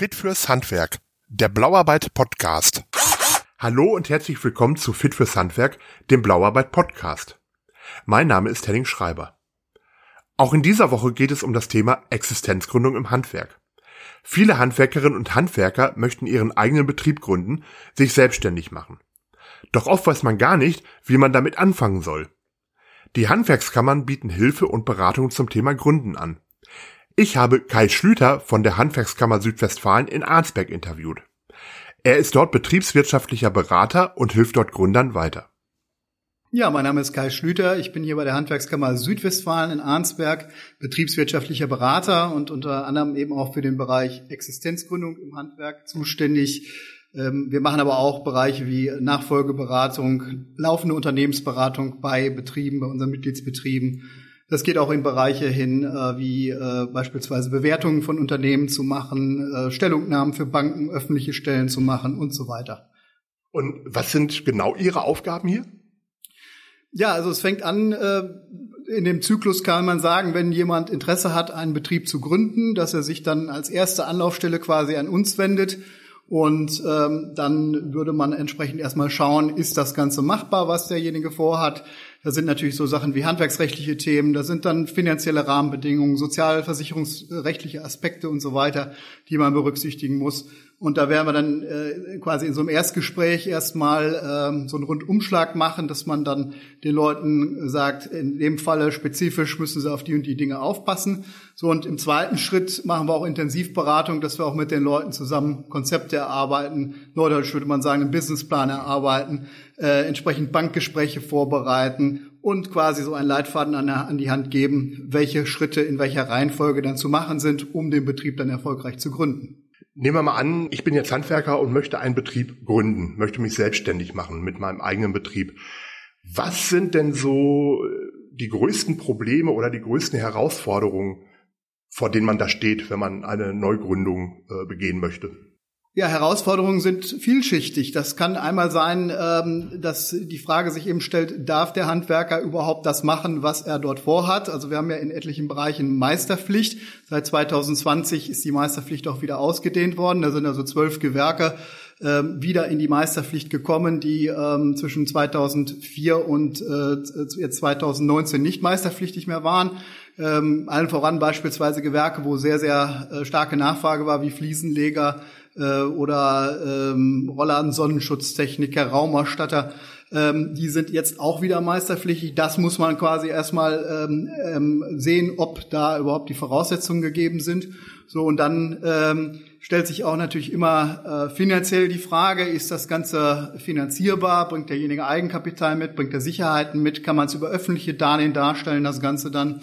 Fit fürs Handwerk, der Blauarbeit Podcast. Hallo und herzlich willkommen zu Fit fürs Handwerk, dem Blauarbeit Podcast. Mein Name ist Henning Schreiber. Auch in dieser Woche geht es um das Thema Existenzgründung im Handwerk. Viele Handwerkerinnen und Handwerker möchten ihren eigenen Betrieb gründen, sich selbstständig machen. Doch oft weiß man gar nicht, wie man damit anfangen soll. Die Handwerkskammern bieten Hilfe und Beratung zum Thema Gründen an. Ich habe Kai Schlüter von der Handwerkskammer Südwestfalen in Arnsberg interviewt. Er ist dort betriebswirtschaftlicher Berater und hilft dort Gründern weiter. Ja, mein Name ist Kai Schlüter. Ich bin hier bei der Handwerkskammer Südwestfalen in Arnsberg betriebswirtschaftlicher Berater und unter anderem eben auch für den Bereich Existenzgründung im Handwerk zuständig. Ähm, wir machen aber auch Bereiche wie Nachfolgeberatung, laufende Unternehmensberatung bei Betrieben, bei unseren Mitgliedsbetrieben das geht auch in Bereiche hin, äh, wie äh, beispielsweise Bewertungen von Unternehmen zu machen, äh, Stellungnahmen für Banken, öffentliche Stellen zu machen und so weiter. Und was sind genau Ihre Aufgaben hier? Ja, also es fängt an, äh, in dem Zyklus kann man sagen, wenn jemand Interesse hat, einen Betrieb zu gründen, dass er sich dann als erste Anlaufstelle quasi an uns wendet. Und ähm, dann würde man entsprechend erstmal schauen, ist das Ganze machbar, was derjenige vorhat. Da sind natürlich so Sachen wie handwerksrechtliche Themen, da sind dann finanzielle Rahmenbedingungen, sozialversicherungsrechtliche Aspekte und so weiter, die man berücksichtigen muss. Und da werden wir dann äh, quasi in so einem Erstgespräch erstmal ähm, so einen Rundumschlag machen, dass man dann den Leuten sagt, in dem Falle spezifisch müssen sie auf die und die Dinge aufpassen. So und im zweiten Schritt machen wir auch Intensivberatung, dass wir auch mit den Leuten zusammen Konzepte erarbeiten. Neudeutsch würde man sagen, einen Businessplan erarbeiten, äh, entsprechend Bankgespräche vorbereiten und quasi so einen Leitfaden an, an die Hand geben, welche Schritte in welcher Reihenfolge dann zu machen sind, um den Betrieb dann erfolgreich zu gründen. Nehmen wir mal an, ich bin jetzt Handwerker und möchte einen Betrieb gründen, möchte mich selbstständig machen mit meinem eigenen Betrieb. Was sind denn so äh, die größten Probleme oder die größten Herausforderungen, vor denen man da steht, wenn man eine Neugründung äh, begehen möchte? Ja, Herausforderungen sind vielschichtig. Das kann einmal sein, ähm, dass die Frage sich eben stellt, darf der Handwerker überhaupt das machen, was er dort vorhat? Also wir haben ja in etlichen Bereichen Meisterpflicht. Seit 2020 ist die Meisterpflicht auch wieder ausgedehnt worden. Da sind also zwölf Gewerke ähm, wieder in die Meisterpflicht gekommen, die ähm, zwischen 2004 und äh, 2019 nicht meisterpflichtig mehr waren. allen voran beispielsweise Gewerke, wo sehr, sehr äh, starke Nachfrage war, wie Fliesenleger, äh, oder ähm, Rollladen Sonnenschutztechniker, Raumerstatter, ähm, die sind jetzt auch wieder meisterpflichtig. Das muss man quasi erstmal ähm, ähm, sehen, ob da überhaupt die Voraussetzungen gegeben sind. So und dann ähm, stellt sich auch natürlich immer äh, finanziell die Frage: Ist das Ganze finanzierbar? Bringt derjenige Eigenkapital mit? Bringt er Sicherheiten mit? Kann man es über öffentliche Darlehen darstellen? Das Ganze dann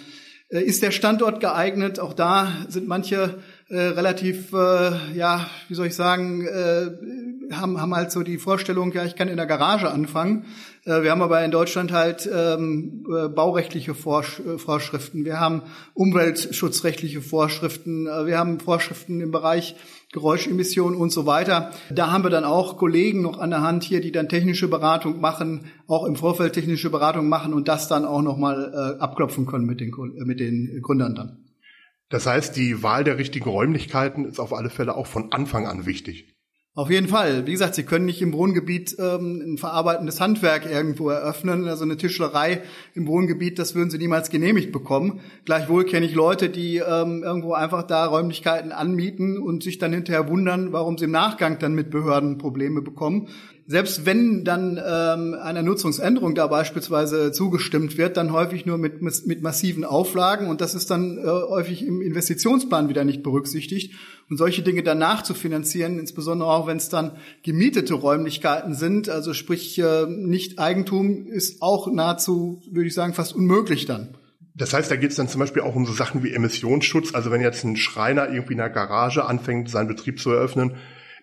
äh, ist der Standort geeignet? Auch da sind manche äh, relativ, äh, ja, wie soll ich sagen, äh, haben, haben halt so die Vorstellung, ja, ich kann in der Garage anfangen. Äh, wir haben aber in Deutschland halt ähm, äh, baurechtliche Vorsch äh, Vorschriften, wir haben umweltschutzrechtliche Vorschriften, äh, wir haben Vorschriften im Bereich Geräuschemissionen und so weiter. Da haben wir dann auch Kollegen noch an der Hand hier, die dann technische Beratung machen, auch im Vorfeld technische Beratung machen und das dann auch nochmal äh, abklopfen können mit den, mit den Gründern dann. Das heißt, die Wahl der richtigen Räumlichkeiten ist auf alle Fälle auch von Anfang an wichtig. Auf jeden Fall. Wie gesagt, Sie können nicht im Wohngebiet ähm, ein verarbeitendes Handwerk irgendwo eröffnen. Also eine Tischlerei im Wohngebiet, das würden Sie niemals genehmigt bekommen. Gleichwohl kenne ich Leute, die ähm, irgendwo einfach da Räumlichkeiten anmieten und sich dann hinterher wundern, warum sie im Nachgang dann mit Behörden Probleme bekommen selbst wenn dann ähm, einer Nutzungsänderung da beispielsweise zugestimmt wird, dann häufig nur mit, mit massiven Auflagen und das ist dann äh, häufig im Investitionsplan wieder nicht berücksichtigt. Und solche Dinge danach zu finanzieren, insbesondere auch wenn es dann gemietete Räumlichkeiten sind, also sprich äh, nicht Eigentum, ist auch nahezu, würde ich sagen, fast unmöglich dann. Das heißt, da geht es dann zum Beispiel auch um so Sachen wie Emissionsschutz. Also wenn jetzt ein Schreiner irgendwie in der Garage anfängt, seinen Betrieb zu eröffnen,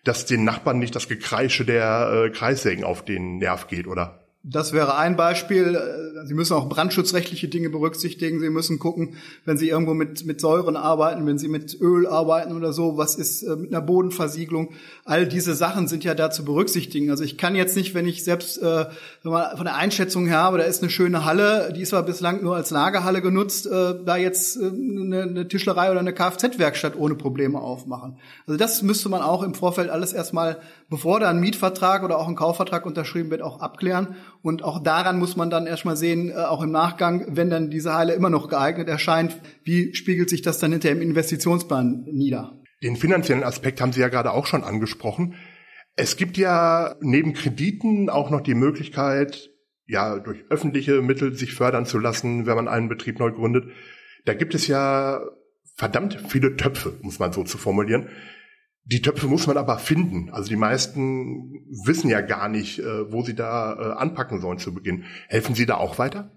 dass den Nachbarn nicht das Gekreische der äh, Kreissägen auf den Nerv geht, oder? Das wäre ein Beispiel. Sie müssen auch brandschutzrechtliche Dinge berücksichtigen. Sie müssen gucken, wenn Sie irgendwo mit, mit Säuren arbeiten, wenn Sie mit Öl arbeiten oder so, was ist äh, mit einer Bodenversiegelung. All diese Sachen sind ja da zu berücksichtigen. Also ich kann jetzt nicht, wenn ich selbst äh, von der Einschätzung her habe, da ist eine schöne Halle, die ist zwar bislang nur als Lagerhalle genutzt, äh, da jetzt eine, eine Tischlerei oder eine Kfz-Werkstatt ohne Probleme aufmachen. Also das müsste man auch im Vorfeld alles erstmal, bevor da ein Mietvertrag oder auch ein Kaufvertrag unterschrieben wird, auch abklären. Und auch daran muss man dann erstmal sehen, äh, auch im Nachgang, wenn dann diese Halle immer noch geeignet erscheint, wie spiegelt sich das dann hinterher im Investitionsplan nieder? Den finanziellen Aspekt haben Sie ja gerade auch schon angesprochen. Es gibt ja neben Krediten auch noch die Möglichkeit, ja, durch öffentliche Mittel sich fördern zu lassen, wenn man einen Betrieb neu gründet. Da gibt es ja verdammt viele Töpfe, muss man so zu formulieren. Die Töpfe muss man aber finden. Also die meisten wissen ja gar nicht, äh, wo sie da äh, anpacken sollen zu Beginn. Helfen Sie da auch weiter?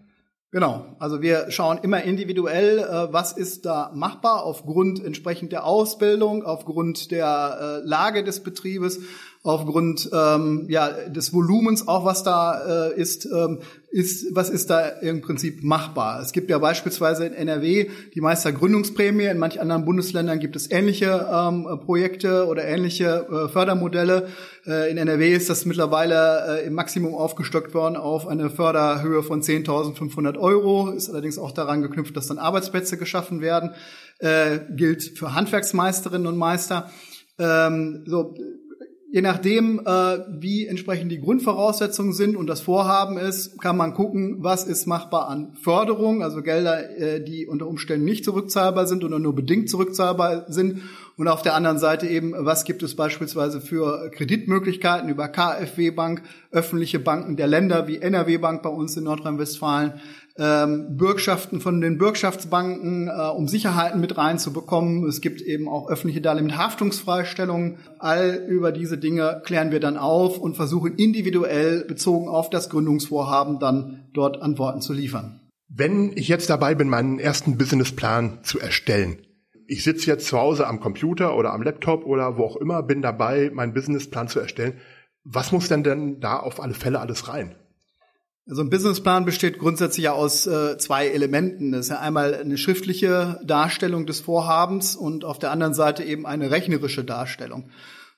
Genau, also wir schauen immer individuell, äh, was ist da machbar aufgrund entsprechend der Ausbildung, aufgrund der Lage des Betriebes, aufgrund ähm, ja, des Volumens auch, was da äh, ist, ähm, ist, was ist da im Prinzip machbar. Es gibt ja beispielsweise in NRW die Meistergründungsprämie, in manch anderen Bundesländern gibt es ähnliche ähm, Projekte oder ähnliche äh, Fördermodelle. Äh, in NRW ist das mittlerweile äh, im Maximum aufgestockt worden auf eine Förderhöhe von 10.500 Euro, ist allerdings auch daran geknüpft, dass dann Arbeitsplätze geschaffen werden, äh, gilt für Handwerksmeisterinnen und Meister. Ähm, so, Je nachdem, äh, wie entsprechend die Grundvoraussetzungen sind und das Vorhaben ist, kann man gucken, was ist machbar an Förderung, also Gelder, äh, die unter Umständen nicht zurückzahlbar sind oder nur bedingt zurückzahlbar sind. Und auf der anderen Seite eben, was gibt es beispielsweise für Kreditmöglichkeiten über KfW Bank, öffentliche Banken der Länder wie NRW Bank bei uns in Nordrhein-Westfalen, ähm, Bürgschaften von den Bürgschaftsbanken, äh, um Sicherheiten mit reinzubekommen. Es gibt eben auch öffentliche Darlehen mit Haftungsfreistellungen. All über diese Dinge klären wir dann auf und versuchen individuell bezogen auf das Gründungsvorhaben dann dort Antworten zu liefern. Wenn ich jetzt dabei bin, meinen ersten Businessplan zu erstellen, ich sitze jetzt zu Hause am Computer oder am Laptop oder wo auch immer, bin dabei, meinen Businessplan zu erstellen. Was muss denn denn da auf alle Fälle alles rein? Also ein Businessplan besteht grundsätzlich ja aus äh, zwei Elementen. Das ist ja einmal eine schriftliche Darstellung des Vorhabens und auf der anderen Seite eben eine rechnerische Darstellung.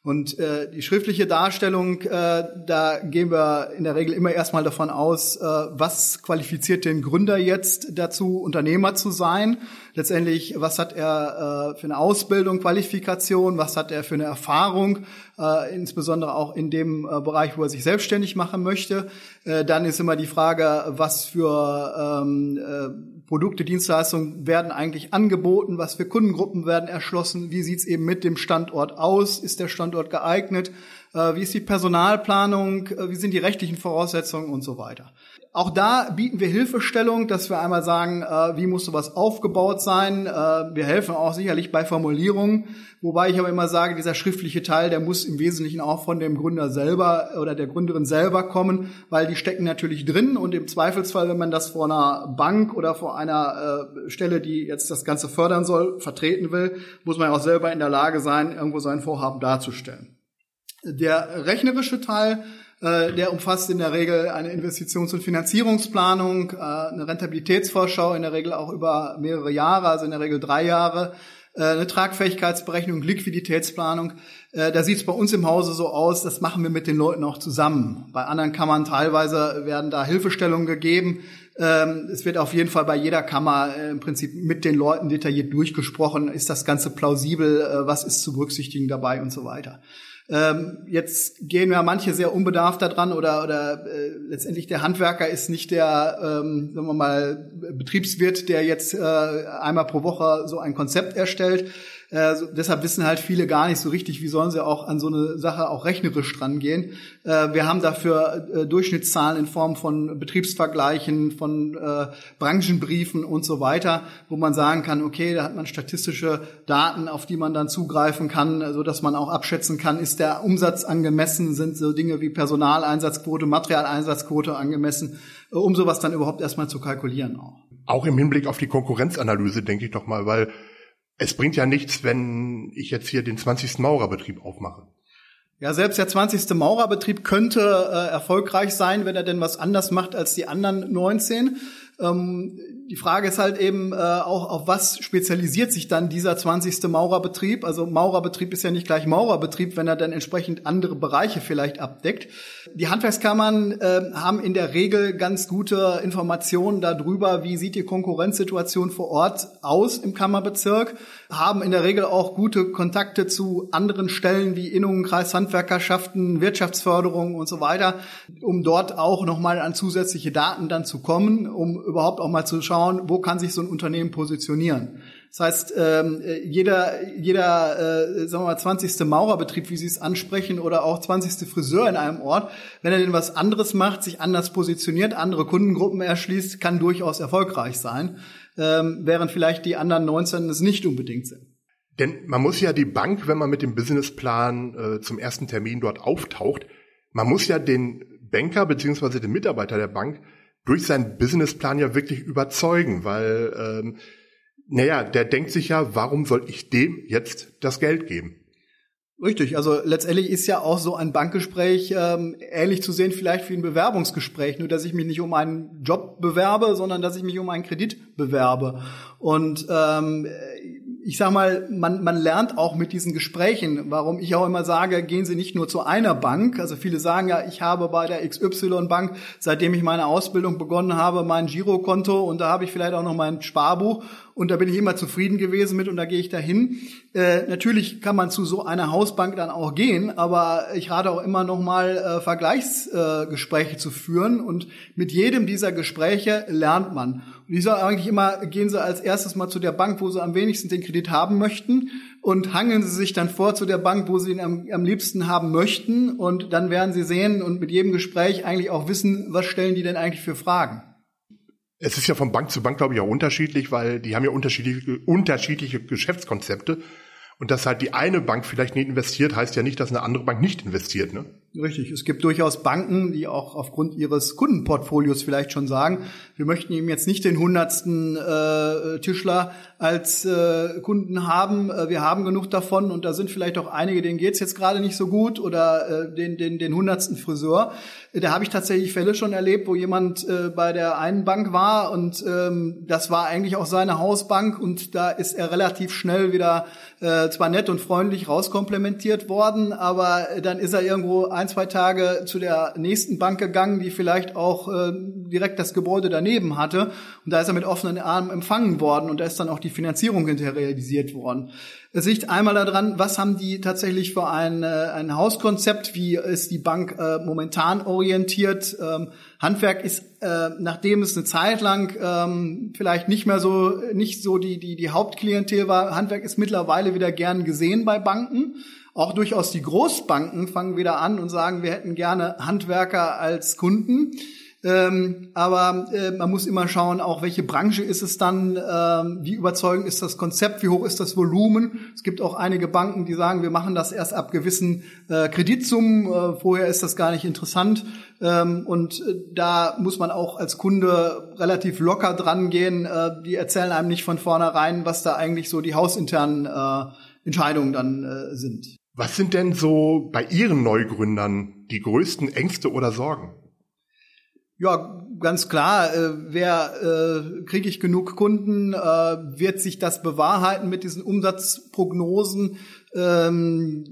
Und äh, die schriftliche Darstellung, äh, da gehen wir in der Regel immer erstmal davon aus, äh, was qualifiziert den Gründer jetzt dazu, Unternehmer zu sein. Letztendlich, was hat er äh, für eine Ausbildung, Qualifikation, was hat er für eine Erfahrung, äh, insbesondere auch in dem äh, Bereich, wo er sich selbstständig machen möchte. Äh, dann ist immer die Frage, was für ähm, äh, Produkte, Dienstleistungen werden eigentlich angeboten, was für Kundengruppen werden erschlossen, wie sieht's eben mit dem Standort aus, ist der Standort geeignet, äh, wie ist die Personalplanung, wie sind die rechtlichen Voraussetzungen und so weiter. Auch da bieten wir Hilfestellung, dass wir einmal sagen, äh, wie muss sowas aufgebaut sein. Äh, wir helfen auch sicherlich bei Formulierungen, wobei ich aber immer sage, dieser schriftliche Teil, der muss im Wesentlichen auch von dem Gründer selber oder der Gründerin selber kommen, weil die stecken natürlich drin und im Zweifelsfall, wenn man das vor einer Bank oder vor einer äh, Stelle, die jetzt das Ganze fördern soll, vertreten will, muss man auch selber in der Lage sein, irgendwo sein Vorhaben darzustellen. Der rechnerische Teil der umfasst in der Regel eine Investitions- und Finanzierungsplanung, äh, eine Rentabilitätsvorschau, in der Regel auch über mehrere Jahre, also in der Regel drei Jahre, äh, eine Tragfähigkeitsberechnung, Liquiditätsplanung. Da sieht es bei uns im Hause so aus, das machen wir mit den Leuten auch zusammen. Bei anderen Kammern teilweise werden da Hilfestellungen gegeben. Ähm, es wird auf jeden Fall bei jeder Kammer im Prinzip mit den Leuten detailliert durchgesprochen. Ist das Ganze plausibel? Was ist zu berücksichtigen dabei und so weiter. Ähm, jetzt gehen ja manche sehr unbedarft daran oder, oder äh, letztendlich der Handwerker ist nicht der, ähm, sagen wir mal, Betriebswirt, der jetzt äh, einmal pro Woche so ein Konzept erstellt. Äh, so, deshalb wissen halt viele gar nicht so richtig, wie sollen sie auch an so eine Sache auch rechnerisch dran gehen. Äh, wir haben dafür äh, Durchschnittszahlen in Form von Betriebsvergleichen, von äh, Branchenbriefen und so weiter, wo man sagen kann, okay, da hat man statistische Daten, auf die man dann zugreifen kann, so dass man auch abschätzen kann, ist der Umsatz angemessen, sind so Dinge wie Personaleinsatzquote, Materialeinsatzquote angemessen, äh, um sowas dann überhaupt erstmal zu kalkulieren auch. Auch im Hinblick auf die Konkurrenzanalyse, denke ich doch mal, weil es bringt ja nichts, wenn ich jetzt hier den 20. Maurerbetrieb aufmache. Ja, selbst der 20. Maurerbetrieb könnte äh, erfolgreich sein, wenn er denn was anders macht als die anderen 19. Ähm, die Frage ist halt eben äh, auch, auf was spezialisiert sich dann dieser 20. Maurerbetrieb? Also Maurerbetrieb ist ja nicht gleich Maurerbetrieb, wenn er dann entsprechend andere Bereiche vielleicht abdeckt. Die Handwerkskammern äh, haben in der Regel ganz gute Informationen darüber, wie sieht die Konkurrenzsituation vor Ort aus im Kammerbezirk, haben in der Regel auch gute Kontakte zu anderen Stellen wie Innungen, Kreishandwerkerschaften, Wirtschaftsförderung und so weiter, um dort auch nochmal an zusätzliche Daten dann zu kommen, um überhaupt auch mal zu schauen, wo kann sich so ein Unternehmen positionieren. Das heißt, ähm, jeder, jeder äh, sagen wir mal, 20. Maurerbetrieb, wie Sie es ansprechen, oder auch 20. Friseur in einem Ort, wenn er denn was anderes macht, sich anders positioniert, andere Kundengruppen erschließt, kann durchaus erfolgreich sein, ähm, während vielleicht die anderen 19 es nicht unbedingt sind. Denn man muss ja die Bank, wenn man mit dem Businessplan äh, zum ersten Termin dort auftaucht, man muss ja den Banker beziehungsweise den Mitarbeiter der Bank durch seinen Businessplan ja wirklich überzeugen, weil, ähm, naja, der denkt sich ja, warum soll ich dem jetzt das Geld geben? Richtig, also letztendlich ist ja auch so ein Bankgespräch ähm, ähnlich zu sehen vielleicht wie ein Bewerbungsgespräch, nur dass ich mich nicht um einen Job bewerbe, sondern dass ich mich um einen Kredit bewerbe. Und ähm, ich sag mal, man, man lernt auch mit diesen Gesprächen, warum ich auch immer sage, gehen Sie nicht nur zu einer Bank. Also viele sagen ja, ich habe bei der XY Bank, seitdem ich meine Ausbildung begonnen habe, mein Girokonto und da habe ich vielleicht auch noch mein Sparbuch und da bin ich immer zufrieden gewesen mit und da gehe ich dahin. Äh, natürlich kann man zu so einer Hausbank dann auch gehen, aber ich rate auch immer noch mal äh, Vergleichsgespräche äh, zu führen und mit jedem dieser Gespräche lernt man. Und ich sage eigentlich immer, gehen Sie als erstes mal zu der Bank, wo Sie am wenigsten den Kredit haben möchten und hangeln Sie sich dann vor zu der Bank, wo Sie ihn am, am liebsten haben möchten und dann werden Sie sehen und mit jedem Gespräch eigentlich auch wissen, was stellen die denn eigentlich für Fragen. Es ist ja von Bank zu Bank, glaube ich, auch unterschiedlich, weil die haben ja unterschiedliche, unterschiedliche Geschäftskonzepte. Und dass halt die eine Bank vielleicht nicht investiert, heißt ja nicht, dass eine andere Bank nicht investiert, ne? Richtig. Es gibt durchaus Banken, die auch aufgrund ihres Kundenportfolios vielleicht schon sagen, wir möchten eben jetzt nicht den hundertsten äh, Tischler als äh, Kunden haben. Äh, wir haben genug davon und da sind vielleicht auch einige, denen geht's jetzt gerade nicht so gut oder äh, den den den hundertsten Friseur. Da habe ich tatsächlich Fälle schon erlebt, wo jemand äh, bei der einen Bank war und ähm, das war eigentlich auch seine Hausbank und da ist er relativ schnell wieder äh, zwar nett und freundlich rauskomplementiert worden, aber dann ist er irgendwo ein, zwei Tage zu der nächsten Bank gegangen, die vielleicht auch äh, direkt das Gebäude daneben hatte. Und da ist er mit offenen Armen empfangen worden und da ist dann auch die Finanzierung hinterher realisiert worden. Es liegt einmal daran, was haben die tatsächlich für ein, äh, ein Hauskonzept, wie ist die Bank äh, momentan orientiert. Ähm, Handwerk ist, äh, nachdem es eine Zeit lang ähm, vielleicht nicht mehr so, nicht so die, die, die Hauptklientel war, Handwerk ist mittlerweile wieder gern gesehen bei Banken. Auch durchaus die Großbanken fangen wieder an und sagen, wir hätten gerne Handwerker als Kunden. Ähm, aber äh, man muss immer schauen, auch welche Branche ist es dann, ähm, wie überzeugend ist das Konzept, wie hoch ist das Volumen. Es gibt auch einige Banken, die sagen, wir machen das erst ab gewissen äh, Kreditsummen, äh, vorher ist das gar nicht interessant. Ähm, und äh, da muss man auch als Kunde relativ locker dran gehen. Äh, die erzählen einem nicht von vornherein, was da eigentlich so die hausinternen äh, Entscheidungen dann sind. Was sind denn so bei Ihren Neugründern die größten Ängste oder Sorgen? Ja, ganz klar. Äh, wer äh, kriege ich genug Kunden? Äh, wird sich das bewahrheiten mit diesen Umsatzprognosen? Ähm,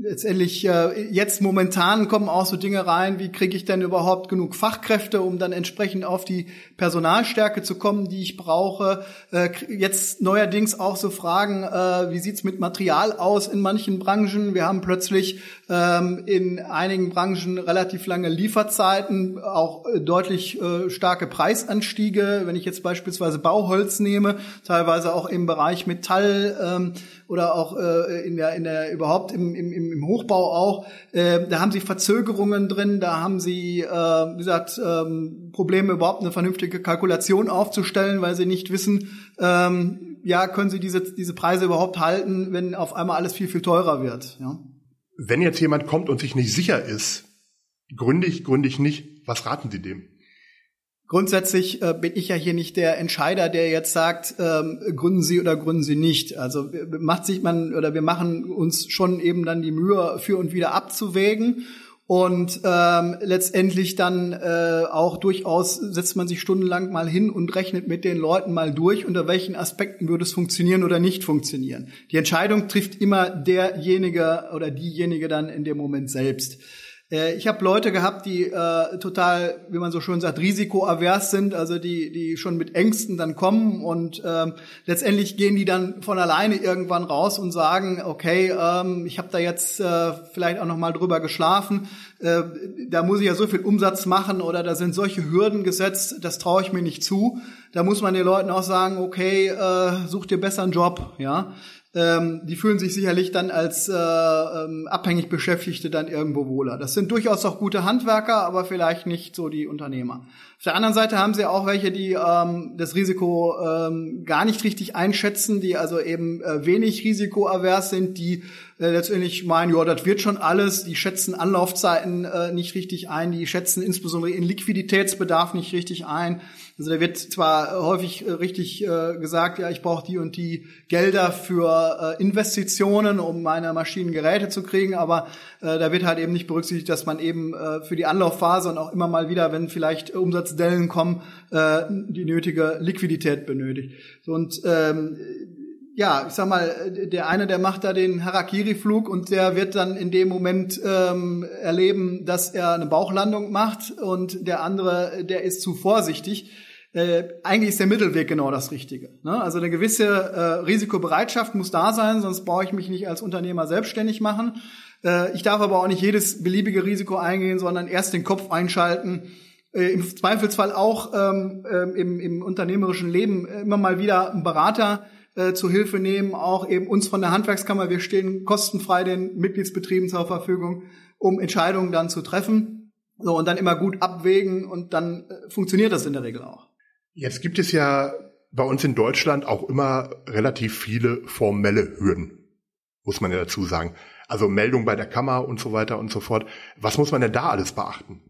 letztendlich äh, jetzt momentan kommen auch so Dinge rein, wie kriege ich denn überhaupt genug Fachkräfte, um dann entsprechend auf die Personalstärke zu kommen, die ich brauche. Äh, jetzt neuerdings auch so Fragen, äh, wie sieht's mit Material aus in manchen Branchen? Wir haben plötzlich ähm, in einigen Branchen relativ lange Lieferzeiten, auch äh, deutlich äh, starke Preisanstiege. Wenn ich jetzt beispielsweise Bauholz nehme, teilweise auch im Bereich Metall ähm, oder auch äh, in der in der überhaupt im, im, im Hochbau auch, äh, da haben sie Verzögerungen drin, da haben sie, äh, wie gesagt, ähm, Probleme überhaupt eine vernünftige Kalkulation aufzustellen, weil sie nicht wissen, ähm, ja, können sie diese diese Preise überhaupt halten, wenn auf einmal alles viel viel teurer wird. Ja wenn jetzt jemand kommt und sich nicht sicher ist, gründig, gründig nicht, was raten Sie dem? Grundsätzlich äh, bin ich ja hier nicht der Entscheider, der jetzt sagt, ähm, gründen Sie oder gründen Sie nicht. Also macht sich man oder wir machen uns schon eben dann die Mühe, für und wieder abzuwägen und ähm, letztendlich dann äh, auch durchaus setzt man sich stundenlang mal hin und rechnet mit den Leuten mal durch, unter welchen Aspekten würde es funktionieren oder nicht funktionieren. Die Entscheidung trifft immer derjenige oder diejenige dann in dem Moment selbst. Äh, ich habe Leute gehabt, die äh, total, wie man so schön sagt, risikoavers sind, also die, die schon mit Ängsten dann kommen und ähm, letztendlich gehen die dann von alleine irgendwann raus und sagen, okay, ähm, ich habe da jetzt äh, vielleicht auch noch mal drüber geschlafen, äh, da muss ich ja so viel Umsatz machen oder da sind solche Hürden gesetzt, das traue ich mir nicht zu. Da muss man den Leuten auch sagen, okay, äh, such dir besser einen Job, ja ähm, die fühlen sich sicherlich dann als äh, ähm, abhängig Beschäftigte dann irgendwo wohler. Das sind durchaus auch gute Handwerker, aber vielleicht nicht so die Unternehmer. Auf der anderen Seite haben sie auch welche, die ähm, das Risiko ähm, gar nicht richtig einschätzen, die also eben äh, wenig risikoavers sind, die äh, letztendlich meinen, ja, das wird schon alles, die schätzen Anlaufzeiten äh, nicht richtig ein, die schätzen insbesondere in Liquiditätsbedarf nicht richtig ein. Also da wird zwar häufig äh, richtig äh, gesagt, ja, ich brauche die und die Gelder für äh, Investitionen, um meine Maschinengeräte zu kriegen, aber äh, da wird halt eben nicht berücksichtigt, dass man eben äh, für die Anlaufphase und auch immer mal wieder, wenn vielleicht Umsatz Umsatzdellen kommen, äh, die nötige Liquidität benötigt. Und ähm, ja, ich sag mal, der eine, der macht da den Harakiri-Flug und der wird dann in dem Moment ähm, erleben, dass er eine Bauchlandung macht und der andere, der ist zu vorsichtig. Äh, eigentlich ist der Mittelweg genau das Richtige. Ne? Also eine gewisse äh, Risikobereitschaft muss da sein, sonst brauche ich mich nicht als Unternehmer selbstständig machen. Äh, ich darf aber auch nicht jedes beliebige Risiko eingehen, sondern erst den Kopf einschalten äh, im Zweifelsfall auch ähm, ähm, im, im unternehmerischen Leben immer mal wieder einen Berater äh, zu Hilfe nehmen, auch eben uns von der Handwerkskammer. Wir stehen kostenfrei den Mitgliedsbetrieben zur Verfügung, um Entscheidungen dann zu treffen. So, und dann immer gut abwägen und dann äh, funktioniert das in der Regel auch. Jetzt gibt es ja bei uns in Deutschland auch immer relativ viele formelle Hürden, muss man ja dazu sagen. Also Meldung bei der Kammer und so weiter und so fort. Was muss man denn da alles beachten?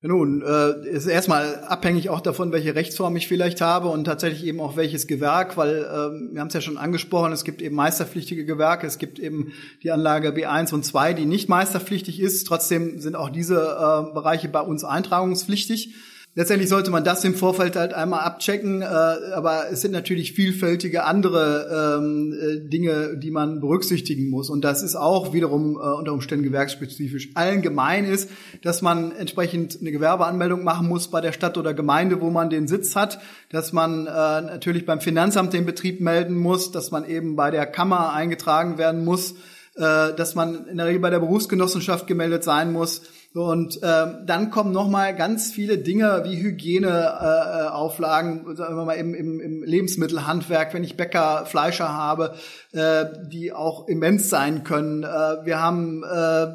Nun, äh, ist erstmal abhängig auch davon, welche Rechtsform ich vielleicht habe und tatsächlich eben auch welches Gewerk, weil äh, wir haben es ja schon angesprochen, es gibt eben meisterpflichtige Gewerke, es gibt eben die Anlage B1 und 2, die nicht meisterpflichtig ist. Trotzdem sind auch diese äh, Bereiche bei uns eintragungspflichtig. Letztendlich sollte man das im Vorfeld halt einmal abchecken, äh, aber es sind natürlich vielfältige andere ähm, äh, Dinge, die man berücksichtigen muss. Und das ist auch wiederum äh, unter Umständen gewerksspezifisch. Allgemein ist, dass man entsprechend eine Gewerbeanmeldung machen muss bei der Stadt oder Gemeinde, wo man den Sitz hat, dass man äh, natürlich beim Finanzamt den Betrieb melden muss, dass man eben bei der Kammer eingetragen werden muss, äh, dass man in der Regel bei der Berufsgenossenschaft gemeldet sein muss und ähm, dann kommen noch mal ganz viele Dinge wie Hygieneauflagen, äh, sagen wir mal im, im, im Lebensmittelhandwerk, wenn ich Bäcker, Fleischer habe, äh, die auch immens sein können. Äh, wir haben äh,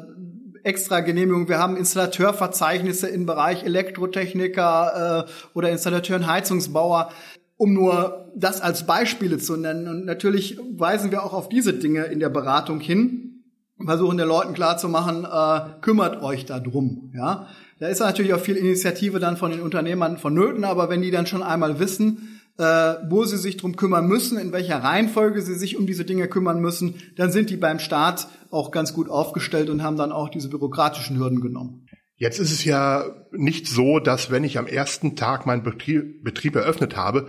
extra Genehmigung. Wir haben Installateurverzeichnisse im Bereich Elektrotechniker äh, oder Installateur Heizungsbauer, um nur das als Beispiele zu nennen. Und natürlich weisen wir auch auf diese Dinge in der Beratung hin versuchen den Leuten klarzumachen, äh, kümmert euch da drum. Ja? Da ist natürlich auch viel Initiative dann von den Unternehmern vonnöten, aber wenn die dann schon einmal wissen, äh, wo sie sich drum kümmern müssen, in welcher Reihenfolge sie sich um diese Dinge kümmern müssen, dann sind die beim Staat auch ganz gut aufgestellt und haben dann auch diese bürokratischen Hürden genommen. Jetzt ist es ja nicht so, dass wenn ich am ersten Tag meinen Betrieb, Betrieb eröffnet habe,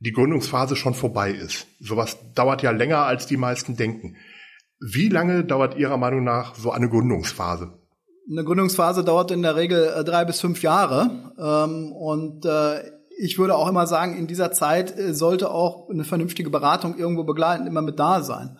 die Gründungsphase schon vorbei ist. Sowas dauert ja länger, als die meisten denken. Wie lange dauert Ihrer Meinung nach so eine Gründungsphase? Eine Gründungsphase dauert in der Regel äh, drei bis fünf Jahre. Ähm, und äh, ich würde auch immer sagen, in dieser Zeit äh, sollte auch eine vernünftige Beratung irgendwo begleitend immer mit da sein.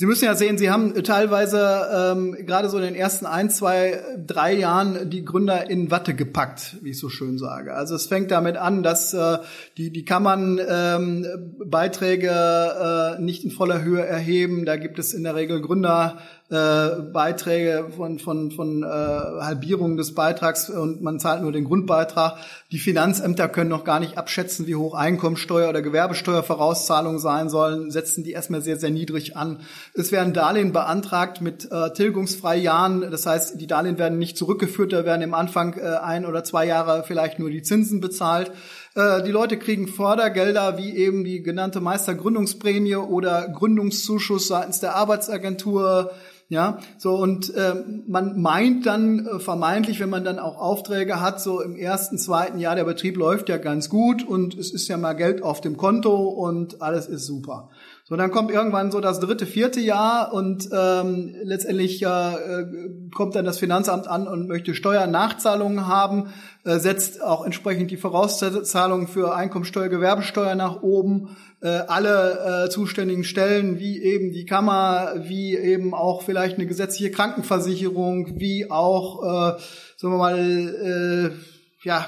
Sie müssen ja sehen, Sie haben teilweise ähm, gerade so in den ersten ein, zwei, drei Jahren die Gründer in Watte gepackt, wie ich so schön sage. Also es fängt damit an, dass äh, die, die Kammern ähm, Beiträge äh, nicht in voller Höhe erheben. Da gibt es in der Regel Gründer äh, Beiträge von, von, von äh, Halbierung des Beitrags und man zahlt nur den Grundbeitrag. Die Finanzämter können noch gar nicht abschätzen, wie hoch Einkommensteuer oder Gewerbesteuervorauszahlungen sein sollen, setzen die erstmal sehr, sehr niedrig an. Es werden Darlehen beantragt mit äh, Tilgungsfreijahren. Das heißt, die Darlehen werden nicht zurückgeführt, da werden im Anfang äh, ein oder zwei Jahre vielleicht nur die Zinsen bezahlt. Äh, die Leute kriegen Fördergelder wie eben die genannte Meistergründungsprämie oder Gründungszuschuss seitens der Arbeitsagentur. Ja, so und äh, man meint dann äh, vermeintlich, wenn man dann auch Aufträge hat, so im ersten, zweiten Jahr der Betrieb läuft ja ganz gut und es ist ja mal Geld auf dem Konto und alles ist super. So, dann kommt irgendwann so das dritte, vierte Jahr und ähm, letztendlich äh, kommt dann das Finanzamt an und möchte Steuernachzahlungen haben, äh, setzt auch entsprechend die Vorauszahlungen für Einkommensteuer, Gewerbesteuer nach oben. Äh, alle äh, zuständigen Stellen, wie eben die Kammer, wie eben auch vielleicht eine gesetzliche Krankenversicherung, wie auch, äh, sagen wir mal, äh, ja,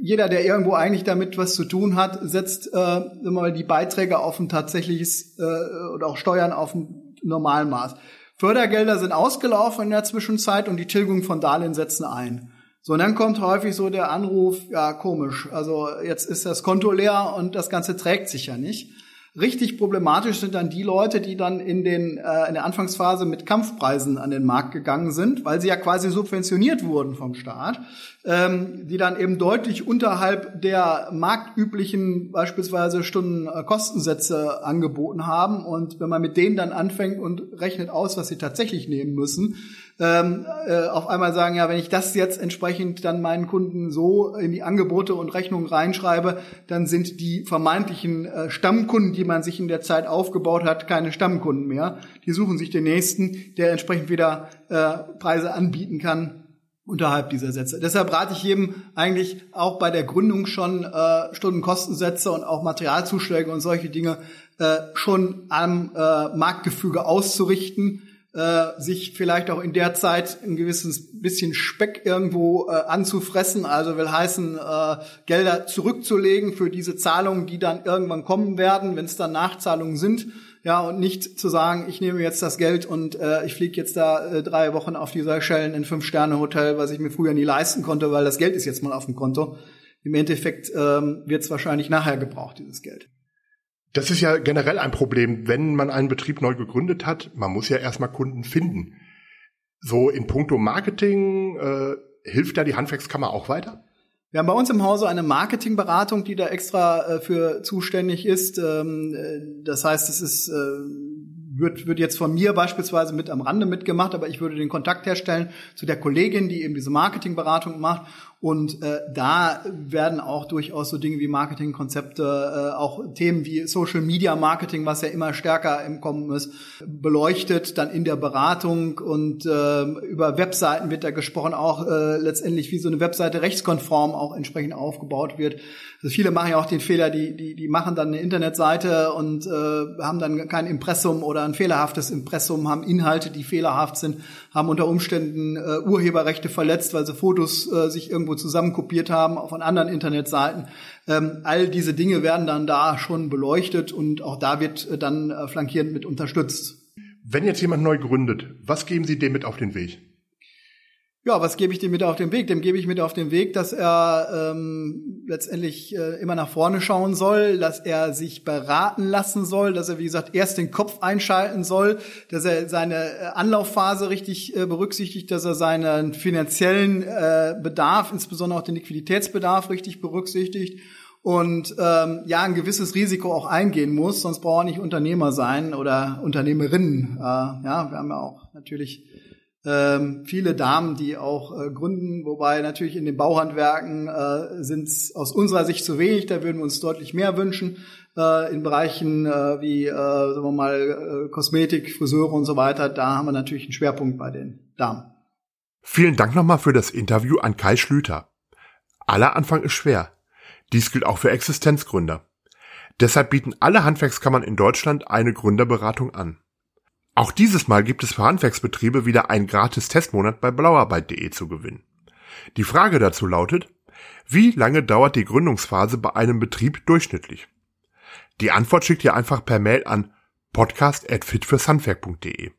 jeder, der irgendwo eigentlich damit was zu tun hat, setzt äh, immer die Beiträge auf ein tatsächliches äh, oder auch Steuern auf ein Normalmaß. Fördergelder sind ausgelaufen in der Zwischenzeit und die Tilgung von Darlehen setzen ein. So, und dann kommt häufig so der Anruf, ja, komisch, also jetzt ist das Konto leer und das Ganze trägt sich ja nicht. Richtig problematisch sind dann die Leute, die dann in, den, äh, in der Anfangsphase mit Kampfpreisen an den Markt gegangen sind, weil sie ja quasi subventioniert wurden vom Staat, ähm, die dann eben deutlich unterhalb der marktüblichen beispielsweise Stundenkostensätze angeboten haben. Und wenn man mit denen dann anfängt und rechnet aus, was sie tatsächlich nehmen müssen, ähm, äh, auf einmal sagen, ja, wenn ich das jetzt entsprechend dann meinen Kunden so in die Angebote und Rechnungen reinschreibe, dann sind die vermeintlichen äh, Stammkunden, die man sich in der Zeit aufgebaut hat, keine Stammkunden mehr. Die suchen sich den nächsten, der entsprechend wieder äh, Preise anbieten kann unterhalb dieser Sätze. Deshalb rate ich jedem eigentlich auch bei der Gründung schon äh, Stundenkostensätze und auch Materialzuschläge und solche Dinge äh, schon am äh, Marktgefüge auszurichten äh, sich vielleicht auch in der Zeit ein gewisses bisschen Speck irgendwo äh, anzufressen, also will heißen, äh, Gelder zurückzulegen für diese Zahlungen, die dann irgendwann kommen werden, wenn es dann Nachzahlungen sind. Ja, und nicht zu sagen, ich nehme jetzt das Geld und äh, ich fliege jetzt da äh, drei Wochen auf die Seychellen in Fünf-Sterne-Hotel, was ich mir früher nie leisten konnte, weil das Geld ist jetzt mal auf dem Konto. Im Endeffekt ähm, wird es wahrscheinlich nachher gebraucht, dieses Geld. Das ist ja generell ein Problem, wenn man einen Betrieb neu gegründet hat. Man muss ja erstmal Kunden finden. So in puncto Marketing äh, hilft da die Handwerkskammer auch weiter? Wir haben bei uns im Hause eine Marketingberatung, die da extra äh, für zuständig ist. Ähm, äh, das heißt, es ist äh, wird, wird jetzt von mir beispielsweise mit am Rande mitgemacht, aber ich würde den Kontakt herstellen zu der Kollegin, die eben diese Marketingberatung macht und äh, da werden auch durchaus so Dinge wie Marketingkonzepte, äh, auch Themen wie Social Media Marketing, was ja immer stärker im Kommen ist, beleuchtet, dann in der Beratung und äh, über Webseiten wird da gesprochen, auch äh, letztendlich wie so eine Webseite rechtskonform auch entsprechend aufgebaut wird. Also viele machen ja auch den Fehler, die, die, die machen dann eine Internetseite und äh, haben dann kein Impressum oder ein fehlerhaftes Impressum, haben Inhalte, die fehlerhaft sind, haben unter Umständen äh, Urheberrechte verletzt, weil sie Fotos äh, sich irgendwo zusammenkopiert haben von anderen Internetseiten. Ähm, all diese Dinge werden dann da schon beleuchtet und auch da wird äh, dann äh, flankierend mit unterstützt. Wenn jetzt jemand neu gründet, was geben Sie dem mit auf den Weg? Ja, was gebe ich dem mit auf den Weg? Dem gebe ich mit auf den Weg, dass er ähm, letztendlich äh, immer nach vorne schauen soll, dass er sich beraten lassen soll, dass er, wie gesagt, erst den Kopf einschalten soll, dass er seine äh, Anlaufphase richtig äh, berücksichtigt, dass er seinen finanziellen äh, Bedarf, insbesondere auch den Liquiditätsbedarf richtig berücksichtigt und ähm, ja ein gewisses Risiko auch eingehen muss, sonst braucht er nicht Unternehmer sein oder Unternehmerinnen. Äh, ja, wir haben ja auch natürlich ähm, viele Damen, die auch äh, gründen, wobei natürlich in den Bauhandwerken äh, sind es aus unserer Sicht zu wenig, da würden wir uns deutlich mehr wünschen. Äh, in Bereichen äh, wie, äh, sagen wir mal, äh, Kosmetik, Friseure und so weiter, da haben wir natürlich einen Schwerpunkt bei den Damen. Vielen Dank nochmal für das Interview an Kai Schlüter. Aller Anfang ist schwer. Dies gilt auch für Existenzgründer. Deshalb bieten alle Handwerkskammern in Deutschland eine Gründerberatung an. Auch dieses Mal gibt es für Handwerksbetriebe wieder einen gratis Testmonat bei blauarbeit.de zu gewinnen. Die Frage dazu lautet, wie lange dauert die Gründungsphase bei einem Betrieb durchschnittlich? Die Antwort schickt ihr einfach per Mail an podcast.fitfürshandwerk.de.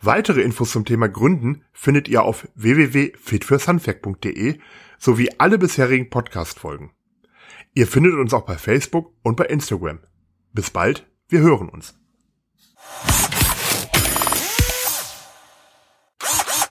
Weitere Infos zum Thema Gründen findet ihr auf www.fitfürshandwerk.de sowie alle bisherigen Podcast-Folgen. Ihr findet uns auch bei Facebook und bei Instagram. Bis bald, wir hören uns.